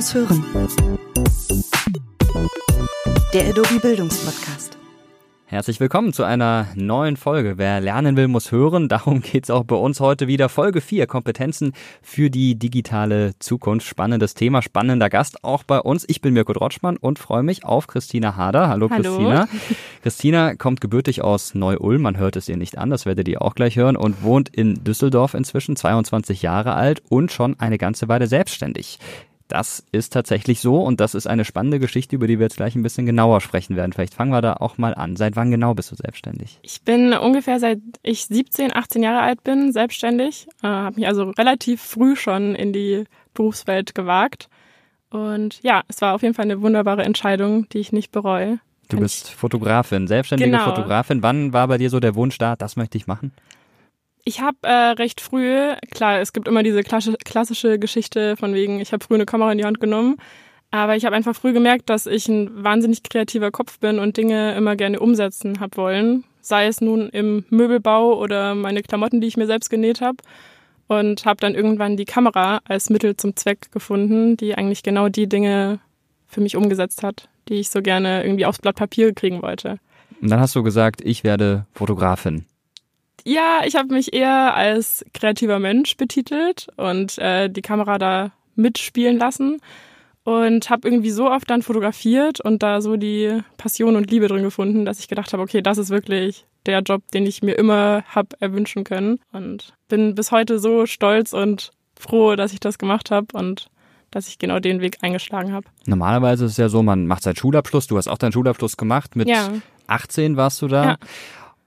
muss hören. Der Adobe Bildungspodcast. Herzlich willkommen zu einer neuen Folge. Wer lernen will, muss hören. Darum geht's auch bei uns heute wieder. Folge 4, Kompetenzen für die digitale Zukunft. Spannendes Thema, spannender Gast auch bei uns. Ich bin Mirko Drotschmann und freue mich auf Christina Hader. Hallo, Hallo. Christina. Christina kommt gebürtig aus Neu-Ulm. Man hört es ihr nicht an, das werdet ihr auch gleich hören. Und wohnt in Düsseldorf inzwischen, 22 Jahre alt und schon eine ganze Weile selbstständig. Das ist tatsächlich so und das ist eine spannende Geschichte, über die wir jetzt gleich ein bisschen genauer sprechen werden. Vielleicht fangen wir da auch mal an. Seit wann genau bist du selbstständig? Ich bin ungefähr seit ich 17, 18 Jahre alt bin selbstständig, äh, habe mich also relativ früh schon in die Berufswelt gewagt. Und ja, es war auf jeden Fall eine wunderbare Entscheidung, die ich nicht bereue. Du bist Fotografin, selbstständige Genau. Fotografin. Wann war bei dir so der Wunsch da, das möchte ich machen? Ich habe äh, recht früh, klar, es gibt immer diese klassische, Geschichte von wegen, ich habe früh eine Kamera in die Hand genommen, aber ich habe einfach früh gemerkt, dass ich ein wahnsinnig kreativer Kopf bin und Dinge immer gerne umsetzen hab wollen, sei es nun im Möbelbau oder meine Klamotten, die ich mir selbst genäht habe. Und habe dann irgendwann die Kamera als Mittel zum Zweck gefunden, die eigentlich genau die Dinge für mich umgesetzt hat, die ich so gerne irgendwie aufs Blatt Papier kriegen wollte. Und dann hast du gesagt, ich werde Fotografin. Ja, ich habe mich eher als kreativer Mensch betitelt und äh, die Kamera da mitspielen lassen und habe irgendwie so oft dann fotografiert und da so die Passion und Liebe drin gefunden, dass ich gedacht habe, okay, das ist wirklich der Job, den ich mir immer hab erwünschen können und bin bis heute so stolz und froh, dass ich das gemacht habe und dass ich genau den Weg eingeschlagen habe. Normalerweise ist es ja so, man macht seinen Schulabschluss. Du hast auch deinen Schulabschluss gemacht. Mit Ja. 18 warst du da. Ja.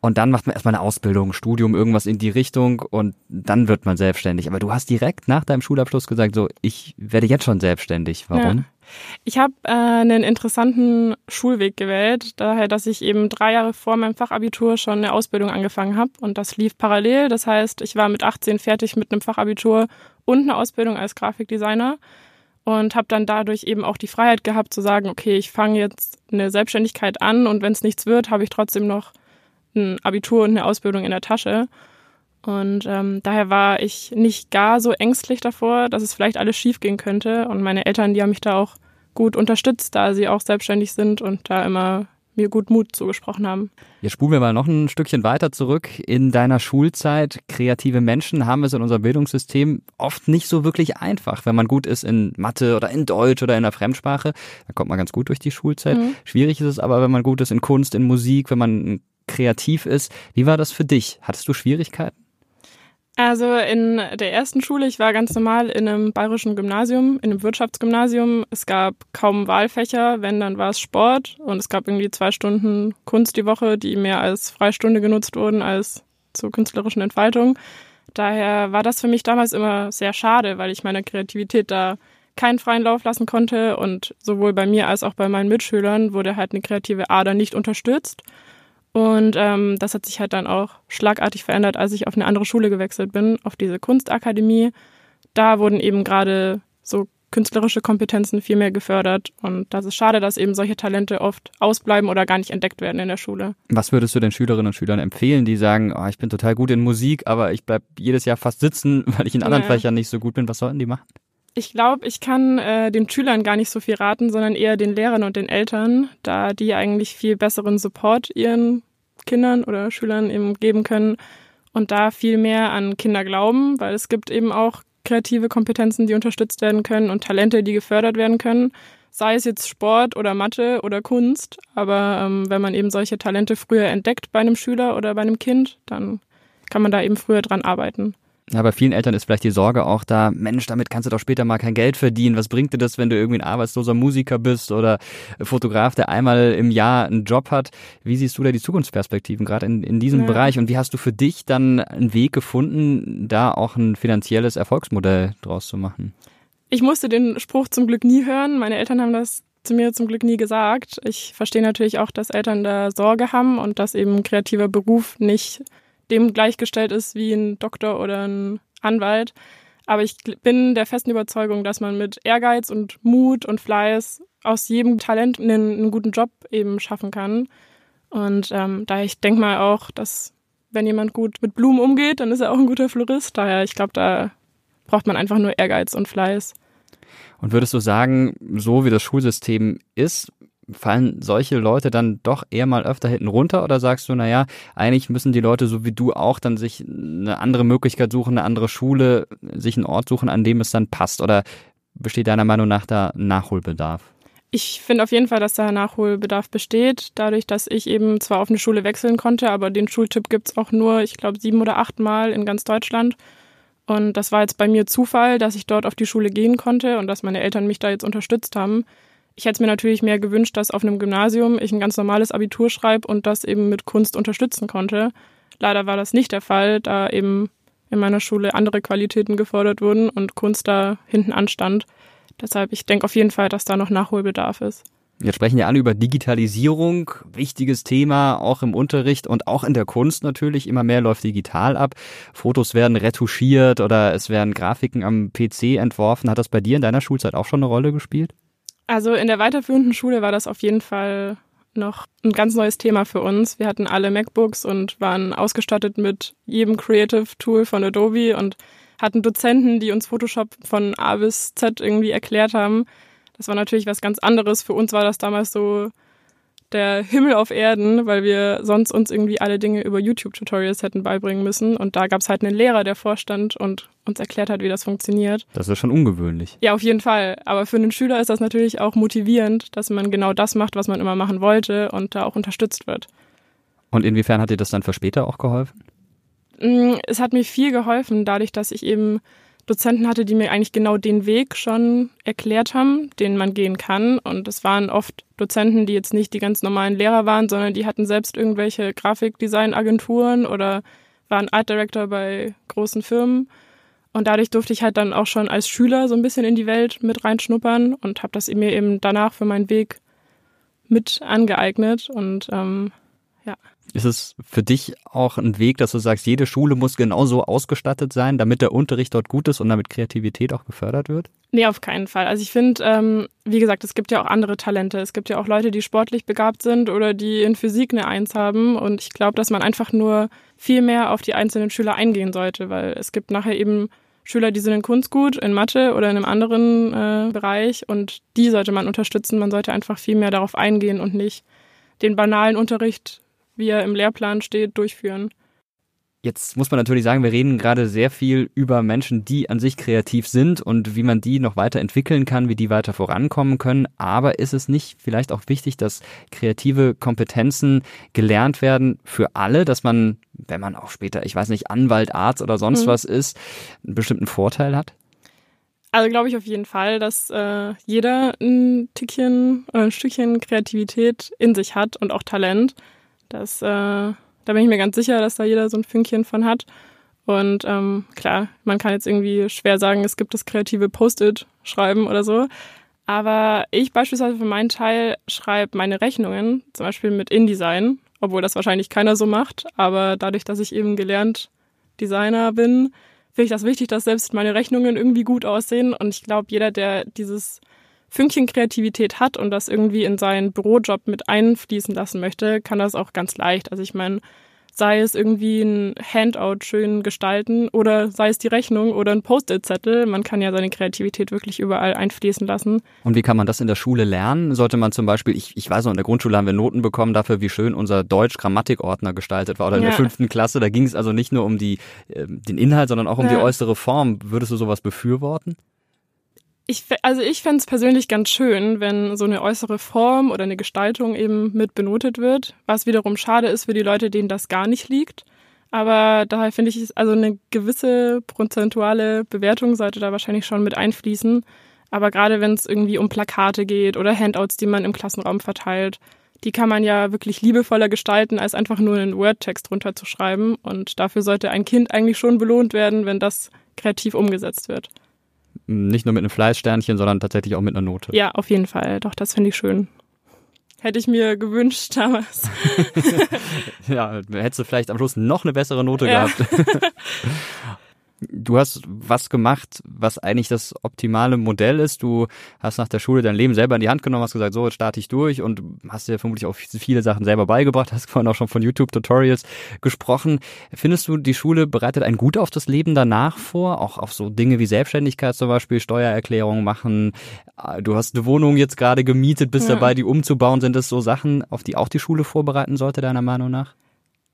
Und dann macht man erstmal eine Ausbildung, Studium, irgendwas in die Richtung und dann wird man selbstständig. Aber du hast direkt nach deinem Schulabschluss gesagt, so, ich werde jetzt schon selbstständig. Warum? Ja. Ich habe äh, einen interessanten Schulweg gewählt, daher, dass ich eben drei Jahre vor meinem Fachabitur schon eine Ausbildung angefangen habe und das lief parallel. Das heißt, ich war mit 18 fertig mit einem Fachabitur und einer Ausbildung als Grafikdesigner und habe dann dadurch eben auch die Freiheit gehabt zu sagen, okay, ich fange jetzt eine Selbstständigkeit an und wenn es nichts wird, habe ich trotzdem noch ein Abitur und eine Ausbildung in der Tasche. Und ähm, daher war ich nicht gar so ängstlich davor, dass es vielleicht alles schief gehen könnte. Und meine Eltern, die haben mich da auch gut unterstützt, da sie auch selbstständig sind und da immer mir gut Mut zugesprochen haben. Jetzt spulen wir mal noch ein Stückchen weiter zurück. In deiner Schulzeit, kreative Menschen haben es in unserem Bildungssystem oft nicht so wirklich einfach. Wenn man gut ist in Mathe oder in Deutsch oder in einer Fremdsprache, da kommt man ganz gut durch die Schulzeit. Mhm. Schwierig ist es aber, wenn man gut ist in Kunst, in Musik, wenn man kreativ ist. Wie war das für dich? Hattest du Schwierigkeiten? Also in der ersten Schule, ich war ganz normal in einem bayerischen Gymnasium, in einem Wirtschaftsgymnasium. Es gab kaum Wahlfächer, wenn dann war es Sport und es gab irgendwie zwei Stunden Kunst die Woche, die mehr als Freistunde genutzt wurden als zur künstlerischen Entfaltung. Daher war das für mich damals immer sehr schade, weil ich meiner Kreativität da keinen freien Lauf lassen konnte und sowohl bei mir als auch bei meinen Mitschülern wurde halt eine kreative Ader nicht unterstützt. Und ähm, das hat sich halt dann auch schlagartig verändert, als ich auf eine andere Schule gewechselt bin, auf diese Kunstakademie. Da wurden eben gerade so künstlerische Kompetenzen viel mehr gefördert. Und das ist schade, dass eben solche Talente oft ausbleiben oder gar nicht entdeckt werden in der Schule. Was würdest du den Schülerinnen und Schülern empfehlen, die sagen, oh, ich bin total gut in Musik, aber ich bleib jedes Jahr fast sitzen, weil ich in anderen Ja. Fächern nicht so gut bin? Was sollten die machen? Ich glaube, ich kann äh, den Schülern gar nicht so viel raten, sondern eher den Lehrern und den Eltern, da die eigentlich viel besseren Support ihren Kindern oder Schülern eben geben können und da viel mehr an Kinder glauben, weil es gibt eben auch kreative Kompetenzen, die unterstützt werden können und Talente, die gefördert werden können, sei es jetzt Sport oder Mathe oder Kunst. Aber ähm, wenn man eben solche Talente früher entdeckt bei einem Schüler oder bei einem Kind, dann kann man da eben früher dran arbeiten. Ja, bei vielen Eltern ist vielleicht die Sorge auch da, Mensch, damit kannst du doch später mal kein Geld verdienen. Was bringt dir das, wenn du irgendwie ein arbeitsloser Musiker bist oder Fotograf, der einmal im Jahr einen Job hat? Wie siehst du da die Zukunftsperspektiven gerade in, in diesem Ja. Bereich? Und wie hast du für dich dann einen Weg gefunden, da auch ein finanzielles Erfolgsmodell draus zu machen? Ich musste den Spruch zum Glück nie hören. Meine Eltern haben das zu mir zum Glück nie gesagt. Ich verstehe natürlich auch, dass Eltern da Sorge haben und dass eben ein kreativer Beruf nicht dem gleichgestellt ist wie ein Doktor oder ein Anwalt. Aber ich bin der festen Überzeugung, dass man mit Ehrgeiz und Mut und Fleiß aus jedem Talent einen, einen guten Job eben schaffen kann. Und ähm, daher ich denke mal auch, dass wenn jemand gut mit Blumen umgeht, dann ist er auch ein guter Florist. Daher ich glaube, da braucht man einfach nur Ehrgeiz und Fleiß. Und würdest du sagen, so wie das Schulsystem ist, fallen solche Leute dann doch eher mal öfter hinten runter oder sagst du, naja, eigentlich müssen die Leute so wie du auch dann sich eine andere Möglichkeit suchen, eine andere Schule, sich einen Ort suchen, an dem es dann passt? Oder besteht deiner Meinung nach da Nachholbedarf? Ich finde auf jeden Fall, dass da Nachholbedarf besteht, dadurch, dass ich eben zwar auf eine Schule wechseln konnte, aber den Schultyp gibt es auch nur, ich glaube, sieben oder acht Mal in ganz Deutschland. Und das war jetzt bei mir Zufall, dass ich dort auf die Schule gehen konnte und dass meine Eltern mich da jetzt unterstützt haben. Ich hätte es mir natürlich mehr gewünscht, dass auf einem Gymnasium ich ein ganz normales Abitur schreibe und das eben mit Kunst unterstützen konnte. Leider war das nicht der Fall, da eben in meiner Schule andere Qualitäten gefordert wurden und Kunst da hinten anstand. Deshalb, ich denke auf jeden Fall, dass da noch Nachholbedarf ist. Jetzt sprechen wir alle über Digitalisierung, wichtiges Thema, auch im Unterricht und auch in der Kunst natürlich. Immer mehr läuft digital ab. Fotos werden retuschiert oder es werden Grafiken am PC entworfen. Hat das bei dir in deiner Schulzeit auch schon eine Rolle gespielt? Also in der weiterführenden Schule war das auf jeden Fall noch ein ganz neues Thema für uns. Wir hatten alle MacBooks und waren ausgestattet mit jedem Creative Tool von Adobe und hatten Dozenten, die uns Photoshop von A bis Z irgendwie erklärt haben. Das war natürlich was ganz anderes. Für uns war das damals so der Himmel auf Erden, weil wir sonst uns irgendwie alle Dinge über YouTube-Tutorials hätten beibringen müssen. Und da gab es halt einen Lehrer, der vorstand und uns erklärt hat, wie das funktioniert. Das ist schon ungewöhnlich. Ja, auf jeden Fall. Aber für einen Schüler ist das natürlich auch motivierend, dass man genau das macht, was man immer machen wollte und da auch unterstützt wird. Und inwiefern hat dir das dann für später auch geholfen? Mm, es hat mir viel geholfen, dadurch, dass ich eben Dozenten hatte, die mir eigentlich genau den Weg schon erklärt haben, den man gehen kann. Und es waren oft Dozenten, die jetzt nicht die ganz normalen Lehrer waren, sondern die hatten selbst irgendwelche Grafikdesign-Agenturen oder waren Art Director bei großen Firmen. Und dadurch durfte ich halt dann auch schon als Schüler so ein bisschen in die Welt mit reinschnuppern und habe das mir eben danach für meinen Weg mit angeeignet. Und ähm, ja. Ist es für dich auch ein Weg, dass du sagst, jede Schule muss genauso ausgestattet sein, damit der Unterricht dort gut ist und damit Kreativität auch gefördert wird? Nee, auf keinen Fall. Also ich finde, ähm, wie gesagt, es gibt ja auch andere Talente. Es gibt ja auch Leute, die sportlich begabt sind oder die in Physik eine Eins haben. Und ich glaube, dass man einfach nur viel mehr auf die einzelnen Schüler eingehen sollte, weil es gibt nachher eben Schüler, die sind in Kunst gut, in Mathe oder in einem anderen äh, Bereich und die sollte man unterstützen. Man sollte einfach viel mehr darauf eingehen und nicht den banalen Unterricht wie er im Lehrplan steht, durchführen. Jetzt muss man natürlich sagen, wir reden gerade sehr viel über Menschen, die an sich kreativ sind und wie man die noch weiter entwickeln kann, wie die weiter vorankommen können. Aber ist es nicht vielleicht auch wichtig, dass kreative Kompetenzen gelernt werden für alle, dass man, wenn man auch später, ich weiß nicht, Anwalt, Arzt oder sonst mhm. was ist, einen bestimmten Vorteil hat? Also glaube ich auf jeden Fall, dass äh, jeder ein Tickchen, ein Stückchen Kreativität in sich hat und auch Talent. Das, äh, da bin ich mir ganz sicher, dass da jeder so ein Fünkchen von hat. Und ähm, klar, man kann jetzt irgendwie schwer sagen, es gibt das kreative Post-it schreiben oder so. Aber ich beispielsweise für meinen Teil schreibe meine Rechnungen, zum Beispiel mit InDesign, obwohl das wahrscheinlich keiner so macht. Aber dadurch, dass ich eben gelernt Designer bin, finde ich das wichtig, dass selbst meine Rechnungen irgendwie gut aussehen. Und ich glaube, jeder, der dieses Fünkchen Kreativität hat und das irgendwie in seinen Bürojob mit einfließen lassen möchte, kann das auch ganz leicht. Also ich meine, sei es irgendwie ein Handout schön gestalten oder sei es die Rechnung oder ein Post-it-Zettel. Man kann ja seine Kreativität wirklich überall einfließen lassen. Und wie kann man das in der Schule lernen? Sollte man zum Beispiel, ich, ich weiß noch, in der Grundschule haben wir Noten bekommen dafür, wie schön unser Deutsch-Grammatikordner gestaltet war oder in ja. der fünften Klasse. Da ging es also nicht nur um die, äh, den Inhalt, sondern auch um ja. die äußere Form. Würdest du sowas befürworten? Ich, also ich fände es persönlich ganz schön, wenn so eine äußere Form oder eine Gestaltung eben mit benotet wird, was wiederum schade ist für die Leute, denen das gar nicht liegt. Aber daher finde ich, also eine gewisse prozentuale Bewertung sollte da wahrscheinlich schon mit einfließen. Aber gerade wenn es irgendwie um Plakate geht oder Handouts, die man im Klassenraum verteilt, die kann man ja wirklich liebevoller gestalten, als einfach nur einen Word-Text runterzuschreiben. Und dafür sollte ein Kind eigentlich schon belohnt werden, wenn das kreativ umgesetzt wird nicht nur mit einem Fleißsternchen, sondern tatsächlich auch mit einer Note. Ja, auf jeden Fall. Doch, das finde ich schön. Hätte ich mir gewünscht damals. ja, hättest du vielleicht am Schluss noch eine bessere Note ja. gehabt. Du hast was gemacht, was eigentlich das optimale Modell ist. Du hast nach der Schule dein Leben selber in die Hand genommen, hast gesagt, so, jetzt starte ich durch und hast dir vermutlich auch viele Sachen selber beigebracht, hast vorhin auch schon von YouTube-Tutorials gesprochen. Findest du, die Schule bereitet einen gut auf das Leben danach vor? Auch auf so Dinge wie Selbstständigkeit zum Beispiel, Steuererklärung machen. Du hast eine Wohnung jetzt gerade gemietet, bist ja. dabei, die umzubauen. Sind das so Sachen, auf die auch die Schule vorbereiten sollte, deiner Meinung nach?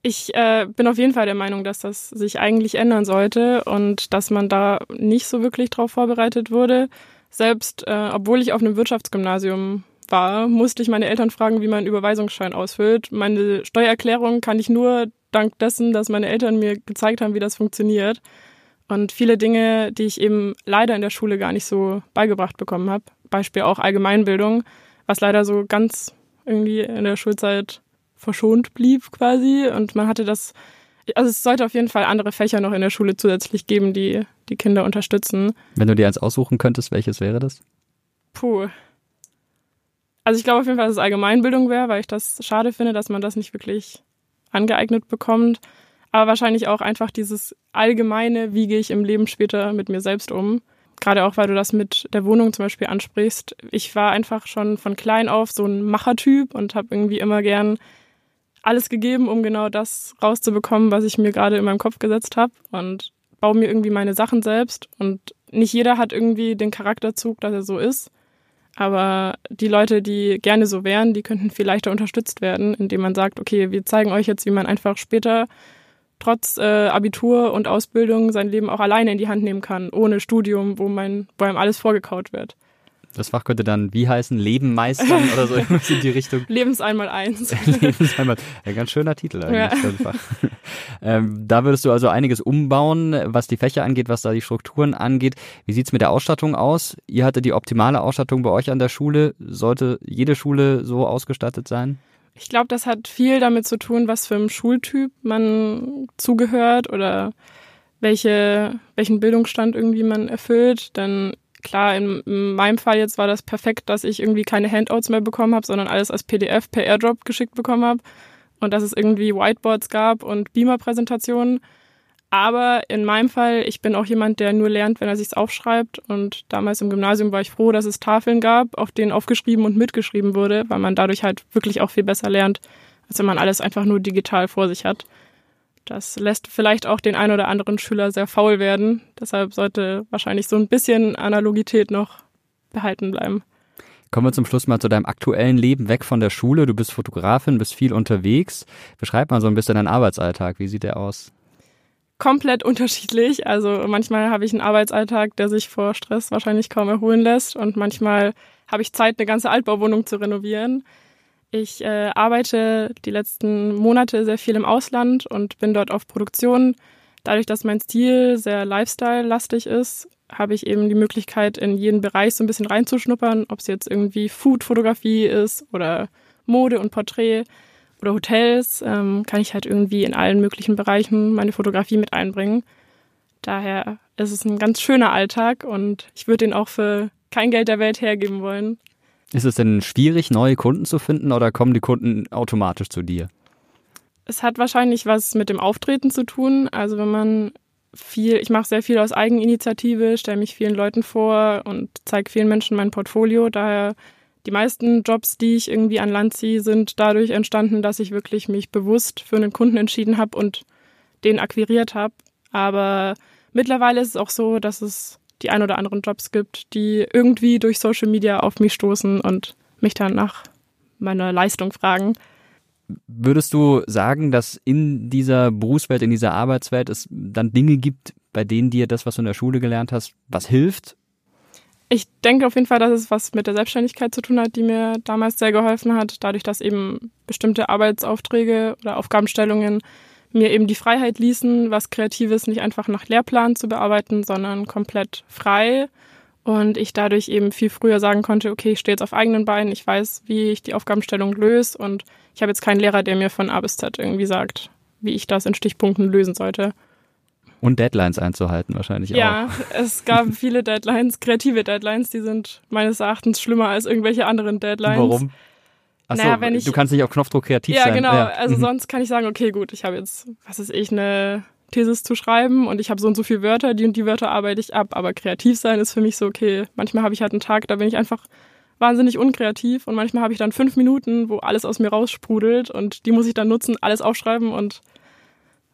Ich äh, bin auf jeden Fall der Meinung, dass das sich eigentlich ändern sollte und dass man da nicht so wirklich drauf vorbereitet wurde. Selbst äh, obwohl ich auf einem Wirtschaftsgymnasium war, musste ich meine Eltern fragen, wie man Überweisungsschein ausfüllt. Meine Steuererklärung kann ich nur dank dessen, dass meine Eltern mir gezeigt haben, wie das funktioniert. Und viele Dinge, die ich eben leider in der Schule gar nicht so beigebracht bekommen habe. Beispiel auch Allgemeinbildung, was leider so ganz irgendwie in der Schulzeit verschont blieb quasi. Und man hatte das, also es sollte auf jeden Fall andere Fächer noch in der Schule zusätzlich geben, die die Kinder unterstützen. Wenn du dir eins aussuchen könntest, welches wäre das? Puh. Also ich glaube auf jeden Fall, dass es Allgemeinbildung wäre, weil ich das schade finde, dass man das nicht wirklich angeeignet bekommt. Aber wahrscheinlich auch einfach dieses allgemeine, wie gehe ich im Leben später mit mir selbst um. Gerade auch, weil du das mit der Wohnung zum Beispiel ansprichst. Ich war einfach schon von klein auf so ein Machertyp und habe irgendwie immer gern alles gegeben, um genau das rauszubekommen, was ich mir gerade in meinem Kopf gesetzt habe und baue mir irgendwie meine Sachen selbst. Und nicht jeder hat irgendwie den Charakterzug, dass er so ist. Aber die Leute, die gerne so wären, die könnten viel leichter unterstützt werden, indem man sagt, okay, wir zeigen euch jetzt, wie man einfach später trotz äh, Abitur und Ausbildung sein Leben auch alleine in die Hand nehmen kann, ohne Studium, wo, mein, wo einem alles vorgekaut wird. Das Fach könnte dann wie heißen? Leben meistern oder so irgendwas in die Richtung. Lebens einmal eins. Lebens einmal. Ein ganz schöner Titel eigentlich. Ja. Ähm, da würdest du also einiges umbauen, was die Fächer angeht, was da die Strukturen angeht. Wie sieht's mit der Ausstattung aus? Ihr hattet die optimale Ausstattung bei euch an der Schule. Sollte jede Schule so ausgestattet sein? Ich glaube, das hat viel damit zu tun, was für ein Schultyp man zugehört oder welche, welchen Bildungsstand irgendwie man erfüllt. Denn klar, in, in, meinem Fall jetzt war das perfekt, dass ich irgendwie keine Handouts mehr bekommen habe, sondern alles als PDF per Airdrop geschickt bekommen habe und dass es irgendwie Whiteboards gab und Beamer-Präsentationen. Aber in meinem Fall, ich bin auch jemand, der nur lernt, wenn er sich's aufschreibt. Und damals im Gymnasium war ich froh, dass es Tafeln gab, auf denen aufgeschrieben und mitgeschrieben wurde, weil man dadurch halt wirklich auch viel besser lernt, als wenn man alles einfach nur digital vor sich hat. Das lässt vielleicht auch den einen oder anderen Schüler sehr faul werden. Deshalb sollte wahrscheinlich so ein bisschen Analogität noch behalten bleiben. Kommen wir zum Schluss mal zu deinem aktuellen Leben weg von der Schule. Du bist Fotografin, bist viel unterwegs. Beschreib mal so ein bisschen deinen Arbeitsalltag. Wie sieht der aus? Komplett unterschiedlich. Also manchmal habe ich einen Arbeitsalltag, der sich vor Stress wahrscheinlich kaum erholen lässt. Und manchmal habe ich Zeit, eine ganze Altbauwohnung zu renovieren. Ich äh, arbeite die letzten Monate sehr viel im Ausland und bin dort auf Produktion. Dadurch, dass mein Stil sehr Lifestyle-lastig ist, habe ich eben die Möglichkeit, in jeden Bereich so ein bisschen reinzuschnuppern, ob es jetzt irgendwie Food-Fotografie ist oder Mode und Porträt oder Hotels, ähm, kann ich halt irgendwie in allen möglichen Bereichen meine Fotografie mit einbringen. Daher ist es ein ganz schöner Alltag und ich würde ihn auch für kein Geld der Welt hergeben wollen. Ist es denn schwierig, neue Kunden zu finden oder kommen die Kunden automatisch zu dir? Es hat wahrscheinlich was mit dem Auftreten zu tun. Also wenn man viel, ich mache sehr viel aus Eigeninitiative, stelle mich vielen Leuten vor und zeige vielen Menschen mein Portfolio. Daher die meisten Jobs, die ich irgendwie an Land ziehe, sind dadurch entstanden, dass ich wirklich mich bewusst für einen Kunden entschieden habe und den akquiriert habe. Aber mittlerweile ist es auch so, dass es die ein oder anderen Jobs gibt, die irgendwie durch Social Media auf mich stoßen und mich dann nach meiner Leistung fragen. Würdest du sagen, dass in dieser Berufswelt, in dieser Arbeitswelt es dann Dinge gibt, bei denen dir das, was du in der Schule gelernt hast, was hilft? Ich denke auf jeden Fall, dass es was mit der Selbstständigkeit zu tun hat, die mir damals sehr geholfen hat, dadurch, dass eben bestimmte Arbeitsaufträge oder Aufgabenstellungen mir eben die Freiheit ließen, was Kreatives nicht einfach nach Lehrplan zu bearbeiten, sondern komplett frei. Und ich dadurch eben viel früher sagen konnte, okay, ich stehe jetzt auf eigenen Beinen, ich weiß, wie ich die Aufgabenstellung löse und ich habe jetzt keinen Lehrer, der mir von A bis Z irgendwie sagt, wie ich das in Stichpunkten lösen sollte. Und Deadlines einzuhalten wahrscheinlich ja, auch. Ja, es gab viele Deadlines, kreative Deadlines, die sind meines Erachtens schlimmer als irgendwelche anderen Deadlines. Warum? Achso, naja, wenn ich, du kannst nicht auf Knopfdruck kreativ ja, sein. Genau. Ja, genau. Also mhm. sonst kann ich sagen, okay, gut, ich habe jetzt, was ist ich, eine Thesis zu schreiben und ich habe so und so viele Wörter, die und die Wörter arbeite ich ab. Aber kreativ sein ist für mich so, okay, manchmal habe ich halt einen Tag, da bin ich einfach wahnsinnig unkreativ und manchmal habe ich dann fünf Minuten, wo alles aus mir raussprudelt und die muss ich dann nutzen, alles aufschreiben und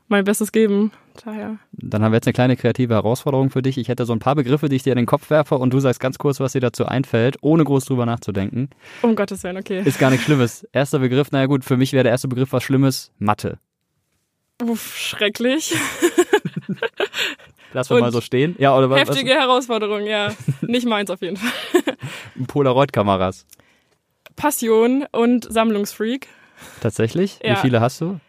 mein Bestes geben. Daher. Dann haben wir jetzt eine kleine kreative Herausforderung für dich. Ich hätte so ein paar Begriffe, die ich dir in den Kopf werfe und du sagst ganz kurz, was dir dazu einfällt, ohne groß drüber nachzudenken. Um Gottes Willen, okay. Ist gar nichts Schlimmes. Erster Begriff, naja gut, für mich wäre der erste Begriff was Schlimmes, Mathe. Uff, schrecklich. Lass wir mal so stehen. Ja, oder was? Heftige was? Herausforderung, ja. Nicht meins auf jeden Fall. Polaroid-Kameras. Passion und Sammlungsfreak. Tatsächlich? Ja. Wie viele hast du?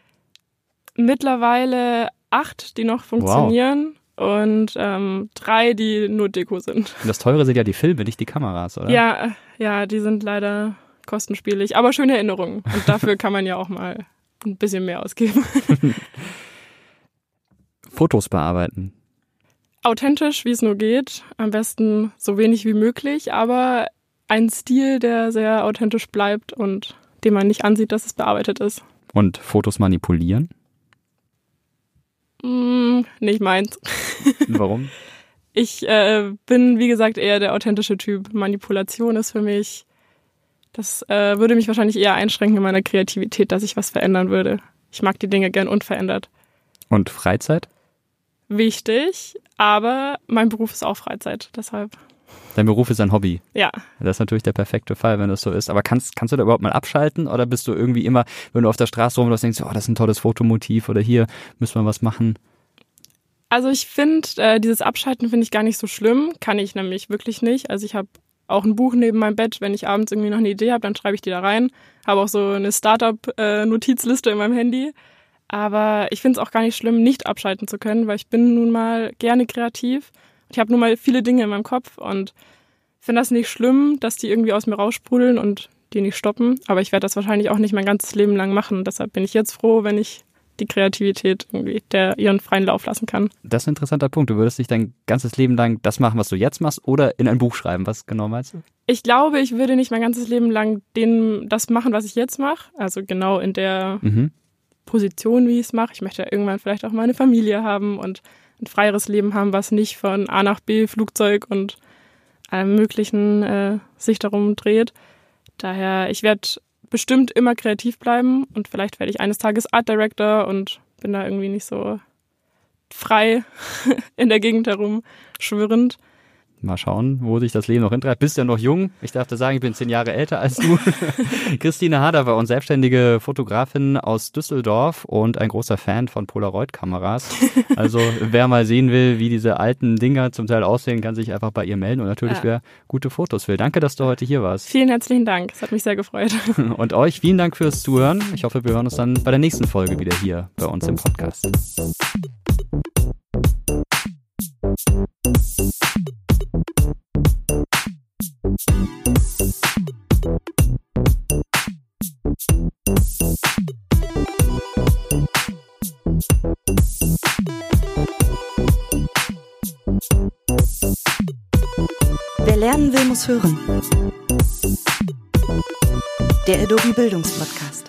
Mittlerweile acht, die noch funktionieren. Wow. Und ähm, drei, die nur Deko sind. Und das Teure sind ja die Filme, nicht die Kameras, oder? Ja, ja, die sind leider kostenspielig. Aber schöne Erinnerungen. Und dafür kann man ja auch mal ein bisschen mehr ausgeben. Fotos bearbeiten. Authentisch, wie es nur geht. Am besten so wenig wie möglich, aber ein Stil, der sehr authentisch bleibt und dem man nicht ansieht, dass es bearbeitet ist. Und Fotos manipulieren? Mm, nicht meins. Warum? Ich äh, bin, wie gesagt, eher der authentische Typ. Manipulation ist für mich, das äh, würde mich wahrscheinlich eher einschränken in meiner Kreativität, dass ich was verändern würde. Ich mag die Dinge gern unverändert. Und Freizeit? Wichtig, aber mein Beruf ist auch Freizeit, deshalb. Dein Beruf ist ein Hobby. Ja. Das ist natürlich der perfekte Fall, wenn das so ist. Aber kannst, kannst du da überhaupt mal abschalten oder bist du irgendwie immer, wenn du auf der Straße rumläufst, denkst, oh, das ist ein tolles Fotomotiv oder hier müssen wir was machen? Also ich finde, äh, dieses Abschalten finde ich gar nicht so schlimm. Kann ich nämlich wirklich nicht. Also ich habe auch ein Buch neben meinem Bett. Wenn ich abends irgendwie noch eine Idee habe, dann schreibe ich die da rein. Habe auch so eine Startup-Notizliste in meinem Handy. Aber ich finde es auch gar nicht schlimm, nicht abschalten zu können, weil ich bin nun mal gerne kreativ. Ich habe nun mal viele Dinge in meinem Kopf und finde das nicht schlimm, dass die irgendwie aus mir raussprudeln und die nicht stoppen. Aber ich werde das wahrscheinlich auch nicht mein ganzes Leben lang machen. Deshalb bin ich jetzt froh, wenn ich die Kreativität irgendwie der ihren freien Lauf lassen kann. Das ist ein interessanter Punkt. Du würdest nicht dein ganzes Leben lang das machen, was du jetzt machst, oder in ein Buch schreiben. Was genau meinst du? Ich glaube, ich würde nicht mein ganzes Leben lang den, das machen, was ich jetzt mache. Also genau in der mhm. Position, wie ich es mache. Ich möchte ja irgendwann vielleicht auch mal eine Familie haben und ein freieres Leben haben, was nicht von A nach B Flugzeug und allem Möglichen äh, sich darum dreht. Daher, ich werde bestimmt immer kreativ bleiben und vielleicht werde ich eines Tages Art Director und bin da irgendwie nicht so frei in der Gegend herum schwirrend. Mal schauen, wo sich das Leben noch hintreibt. Bist ja noch jung. Ich darf dir sagen, ich bin zehn Jahre älter als du. Christine Hader war uns selbstständige Fotografin aus Düsseldorf und ein großer Fan von Polaroid-Kameras. Also wer mal sehen will, wie diese alten Dinger zum Teil aussehen, kann sich einfach bei ihr melden und natürlich, ja. wer gute Fotos will. Danke, dass du heute hier warst. Vielen herzlichen Dank. Es hat mich sehr gefreut. Und euch vielen Dank fürs Zuhören. Ich hoffe, wir hören uns dann bei der nächsten Folge wieder hier bei uns im Podcast. Hören. Der Adobe Bildungspodcast.